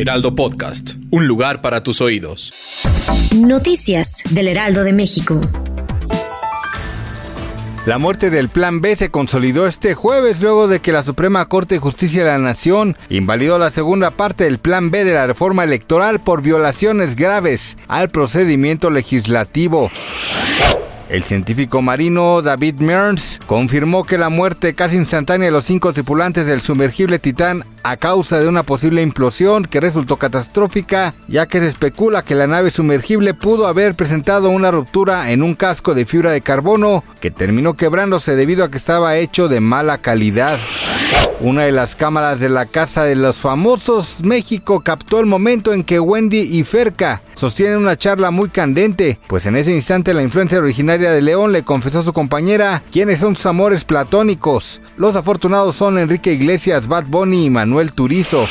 Heraldo Podcast, un lugar para tus oídos. Noticias del Heraldo de México. La muerte del Plan B se consolidó este jueves luego de que la Suprema Corte de Justicia de la Nación invalidó la segunda parte del Plan B de la reforma electoral por violaciones graves al procedimiento legislativo. El científico marino David Mearns confirmó que la muerte casi instantánea de los cinco tripulantes del sumergible Titán a causa de una posible implosión que resultó catastrófica, ya que se especula que la nave sumergible pudo haber presentado una ruptura en un casco de fibra de carbono que terminó quebrándose debido a que estaba hecho de mala calidad. Una de las cámaras de la Casa de los Famosos México captó el momento en que Wendy y Ferca sostienen una charla muy candente, pues en ese instante la influencia originaria de León le confesó a su compañera quiénes son sus amores platónicos. Los afortunados son Enrique Iglesias, Bad Bunny y Manuel Turizo.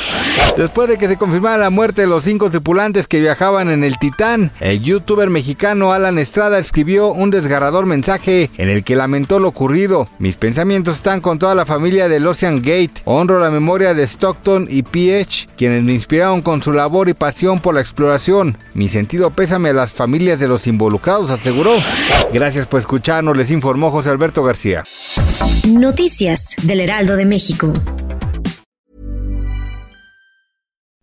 Después de que se confirmara la muerte de los cinco tripulantes que viajaban en el Titán, el youtuber mexicano Alan Estrada escribió un desgarrador mensaje en el que lamentó lo ocurrido. Mis pensamientos están con toda la familia del Ocean Gate. Honro la memoria de Stockton y PH, quienes me inspiraron con su labor y pasión por la exploración. Mi sentido pésame a las familias de los involucrados, aseguró. Gracias por escucharnos, les informó José Alberto García. Noticias del Heraldo de México.